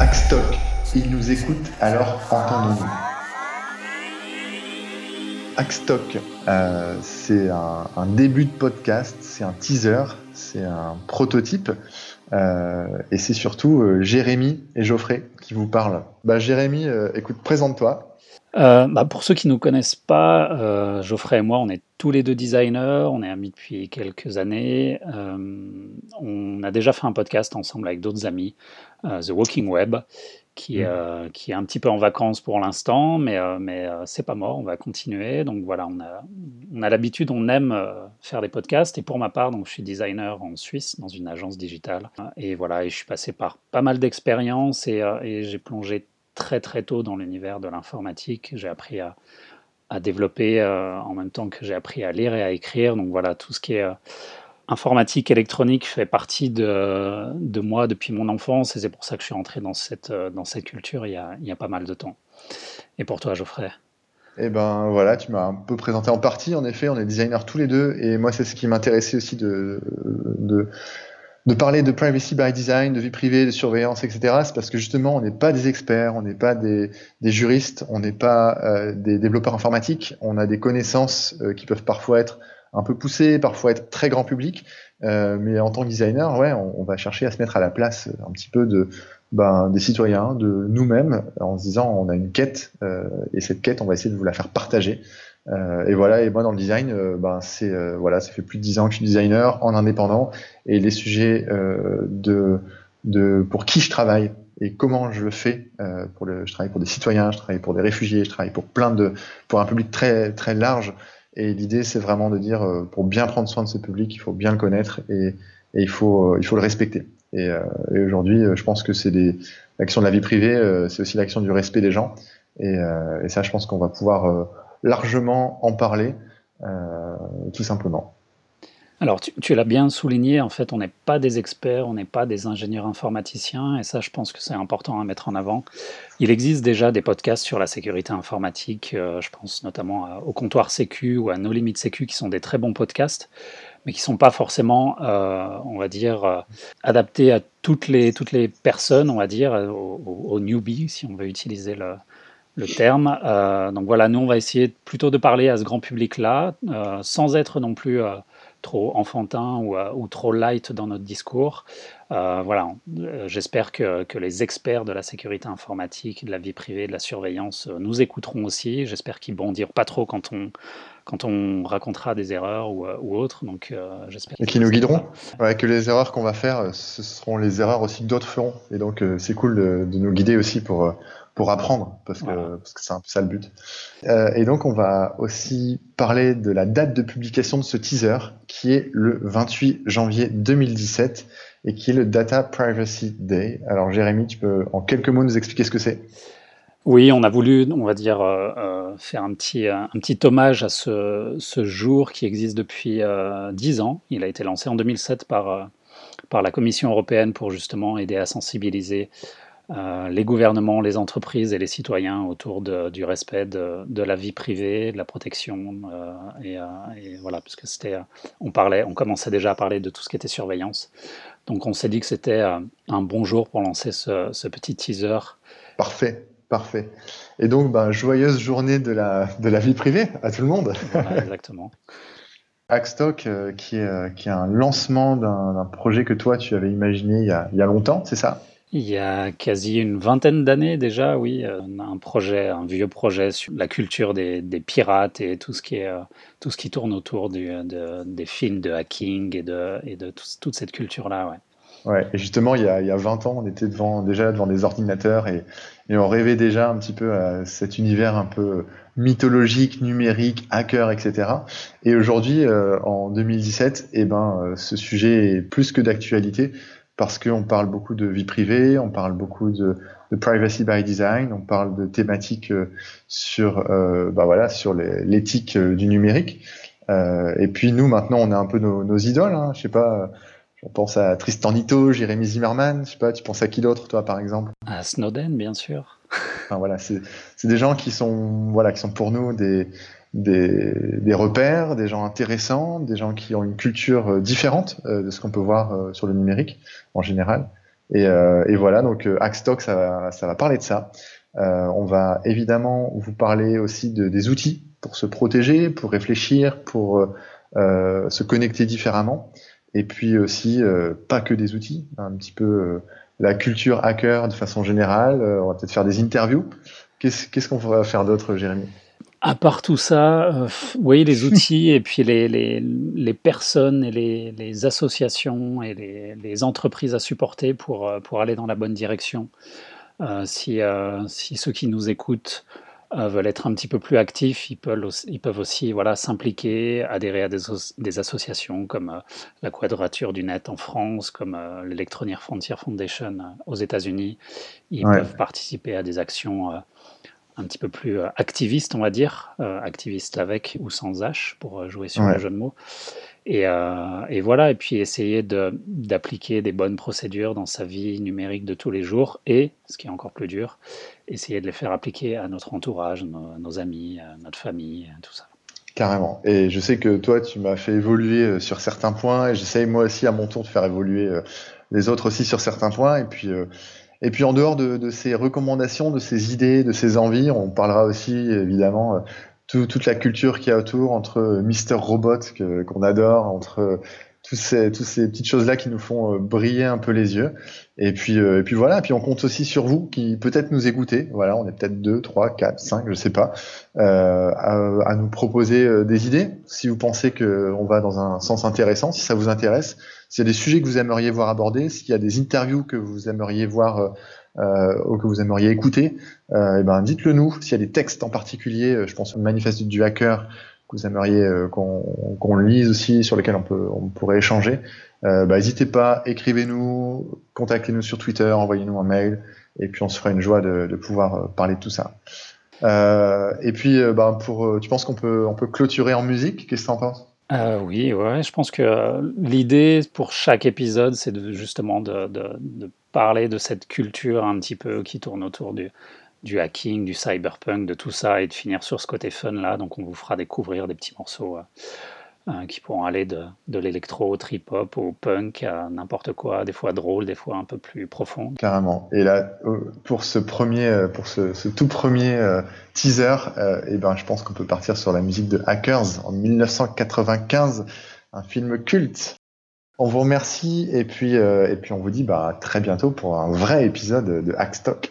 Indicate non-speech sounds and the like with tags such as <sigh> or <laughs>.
Axstock, il nous écoute, alors entendons-nous. Axstock, euh, c'est un, début de podcast, c'est un teaser, c'est un prototype, et c'est surtout euh, Jérémy et Geoffrey qui vous parlent. Bah, Jérémy, écoute, présente-toi. Bah, pour ceux qui ne nous connaissent pas, Geoffrey et moi, on est tous les deux designers, on est amis depuis quelques années. on a déjà fait un podcast ensemble avec d'autres amis, The Walking Web, qui, mmh. euh, qui est un petit peu en vacances pour l'instant, mais, euh, mais euh, c'est pas mort, on va continuer. Donc voilà, on a, on a l'habitude, on aime faire des podcasts. Et pour ma part, donc, je suis designer en Suisse dans une agence digitale. Et voilà, et je suis passé par pas mal d'expériences et, et j'ai plongé très très tôt dans l'univers de l'informatique. J'ai appris à, à développer en même temps que j'ai appris à lire et à écrire. Donc voilà, tout ce qui est informatique électronique fait partie de, moi depuis mon enfance et c'est pour ça que je suis entré dans cette, dans cette culture il y, a, il y a pas mal de temps. Et pour toi, Geoffrey? Eh ben voilà, tu m'as un peu présenté en partie. En effet, on est designers tous les deux, et moi c'est ce qui m'intéressait aussi de, de, de, parler de privacy by design, de vie privée, de surveillance, etc. C'est parce que justement, on n'est pas des experts, on n'est pas des, des, juristes, on n'est pas euh, des développeurs informatiques. On a des connaissances euh, qui peuvent parfois être un peu poussé, parfois être très grand public. Euh, mais en tant que designer, ouais, on, va chercher à se mettre à la place un petit peu de, ben, des citoyens, de nous-mêmes, en se disant on a une quête euh, et cette quête, on va essayer de vous la faire partager. Euh, et voilà, et moi dans le design, ben c'est voilà, ça fait plus de dix ans que je suis designer en indépendant et les sujets de, de pour qui je travaille et comment je le fais. pour le, je travaille pour des citoyens, je travaille pour des réfugiés, je travaille pour plein de pour un public très très large. Et l'idée, c'est vraiment de dire, euh, pour bien prendre soin de ce public, il faut bien le connaître et, il, faut, euh, il faut le respecter. Et, euh, aujourd'hui, je pense que c'est l'action de la vie privée, c'est aussi l'action du respect des gens. Et ça, je pense qu'on va pouvoir largement en parler, tout simplement. Alors, tu, l'as bien souligné, en fait, on n'est pas des experts, on n'est pas des ingénieurs informaticiens, et ça, je pense que c'est important à mettre en avant. Il existe déjà des podcasts sur la sécurité informatique, euh, je pense notamment au comptoir Sécu ou à No Limit Sécu, qui sont des très bons podcasts, mais qui ne sont pas forcément, euh, on va dire, euh, adaptés à toutes les, toutes les personnes, on va dire, aux, newbies, si on veut utiliser le, le terme. donc voilà, nous, on va essayer plutôt de parler à ce grand public-là, sans être non plus trop enfantin euh, ou, trop light dans notre discours. Euh, voilà, euh, j'espère que, que, les experts de la sécurité informatique, de la vie privée, de la surveillance nous écouteront aussi. J'espère qu'ils bondiront pas trop quand on, quand on racontera des erreurs ou, ou autres. Donc, j'espère. Et qui nous guideront. Ouais, que les erreurs qu'on va faire, ce seront les erreurs aussi que d'autres feront. Et donc, c'est cool de, de, nous guider aussi pour pour apprendre, parce que c'est un peu ça le but. Euh, et donc on va aussi parler de la date de publication de ce teaser, qui est le 28 janvier 2017 et qui est le Data Privacy Day. Alors Jérémy, tu peux en quelques mots nous expliquer ce que c'est? Oui, on a voulu, on va dire, euh, euh, faire un petit, un petit hommage à ce, ce jour qui existe depuis dix ans. Il a été lancé en 2007 par, par la Commission européenne pour justement aider à sensibiliser euh, les gouvernements, les entreprises et les citoyens autour du respect de, la vie privée, de la protection. Euh, euh, et, voilà, parce que c'était, on parlait, on commençait déjà à parler de tout ce qui était surveillance. Donc on s'est dit que c'était un bon jour pour lancer ce, petit teaser. Parfait, parfait. Et donc, ben, joyeuse journée de la, de la vie privée à tout le monde. <laughs> exactement. Hackstock, qui, est, qui est un lancement d'un projet que toi, tu avais imaginé il y a, il y a longtemps, c'est ça? Il y a quasi une vingtaine d'années déjà, oui, euh, un projet, un vieux projet sur la culture des, pirates et tout ce qui est euh, tout ce qui tourne autour du, des films de hacking et de, toute cette culture-là, ouais. Et justement, il y, a, il y a 20 ans, on était déjà devant des ordinateurs et, et on rêvait déjà un petit peu à cet univers un peu mythologique, numérique, hacker, etc. Et aujourd'hui, euh, en 2017, eh ben, ce sujet est plus que d'actualité parce qu'on parle beaucoup de vie privée, on parle beaucoup de, de, privacy by design, on parle de thématiques euh, sur, euh, bah voilà, sur l'éthique euh, du numérique. Euh, et puis nous, maintenant, on a un peu nos, nos idoles. Hein, je sais pas, je pense à Tristan Nito, Jérémy Zimmerman. Je sais pas, tu penses à qui d'autre, toi, par exemple? À Snowden, bien sûr. Enfin, voilà, c'est des gens qui sont, voilà, qui sont pour nous des, des, des, repères, des gens intéressants, des gens qui ont une culture euh, différente euh, de ce qu'on peut voir euh, sur le numérique en général. Et, et voilà, donc Hackstock, ça va, ça va parler de ça. on va évidemment vous parler aussi de, des outils pour se protéger, pour réfléchir, pour se connecter différemment. Et puis aussi, pas que des outils, un petit peu la culture hacker de façon générale. on va peut-être faire des interviews. Qu'est-ce qu'on va faire d'autre, Jérémy? À part tout ça, euh, oui, les <laughs> outils et puis les, les, les personnes et les, les, associations et les, entreprises à supporter pour, euh, pour aller dans la bonne direction. Euh, si, si, ceux qui nous écoutent veulent être un petit peu plus actifs, ils peuvent aussi, ils peuvent aussi voilà, s'impliquer, adhérer à des, des associations comme la Quadrature du Net en France, comme l'Electronic Frontier Foundation aux États-Unis. Ils peuvent participer à des actions un petit peu plus euh, activiste, on va dire, euh, activiste avec ou sans H pour euh, jouer sur le jeu de mots. Et, et, voilà, et puis essayer d'appliquer des bonnes procédures dans sa vie numérique de tous les jours, et, ce qui est encore plus dur, essayer de les faire appliquer à notre entourage, nos, amis, notre famille, tout ça. Carrément. Et je sais que toi, tu m'as fait évoluer sur certains points, et j'essaye moi aussi à mon tour de faire évoluer les autres aussi sur certains points, et puis et puis en dehors de, ces recommandations, de ces idées, de ces envies, on parlera aussi évidemment euh, toute la culture qu'il y a autour entre euh, Mister Robot qu'on adore, entre euh, toutes ces, toutes ces petites choses-là qui nous font briller un peu les yeux. Et puis, et puis voilà, et puis on compte aussi sur vous qui peut-être nous écoutez. Voilà, on est peut-être deux, trois, quatre, cinq, je sais pas, euh, à, à, nous proposer des idées. Si vous pensez qu'on va dans un sens intéressant, si ça vous intéresse, s'il y a des sujets que vous aimeriez voir abordés, s'il y a des interviews que vous aimeriez voir euh, euh ou que vous aimeriez écouter, euh, eh ben dites-le nous. S'il y a des textes en particulier, euh, je pense au manifeste du hacker que vous aimeriez euh, qu'on lise aussi, sur lesquels on, on pourrait échanger, bah, n'hésitez pas, écrivez-nous, contactez-nous sur Twitter, envoyez-nous un mail, et puis on se fera une joie de, de pouvoir parler de tout ça. Euh, et puis, bah, pour, tu penses qu'on peut, on peut clôturer en musique? Qu'est-ce que tu en penses? Euh, oui, ouais, je pense que euh, l'idée pour chaque épisode, c'est justement de, de, parler de cette culture un petit peu qui tourne autour du, du hacking, du cyberpunk, de tout ça, et de finir sur ce côté fun là. Donc on vous fera découvrir des petits morceaux euh, euh, qui pourront aller de, l'électro au trip-hop au punk à n'importe quoi, des fois drôle, des fois un peu plus profond. Carrément. Et là, euh, pour ce premier, tout premier teaser, eh ben, je pense qu'on peut partir sur la musique de Hackers en 1995, un film culte. On vous remercie et puis, et puis on vous dit bah, très bientôt pour un vrai épisode de Hackstock.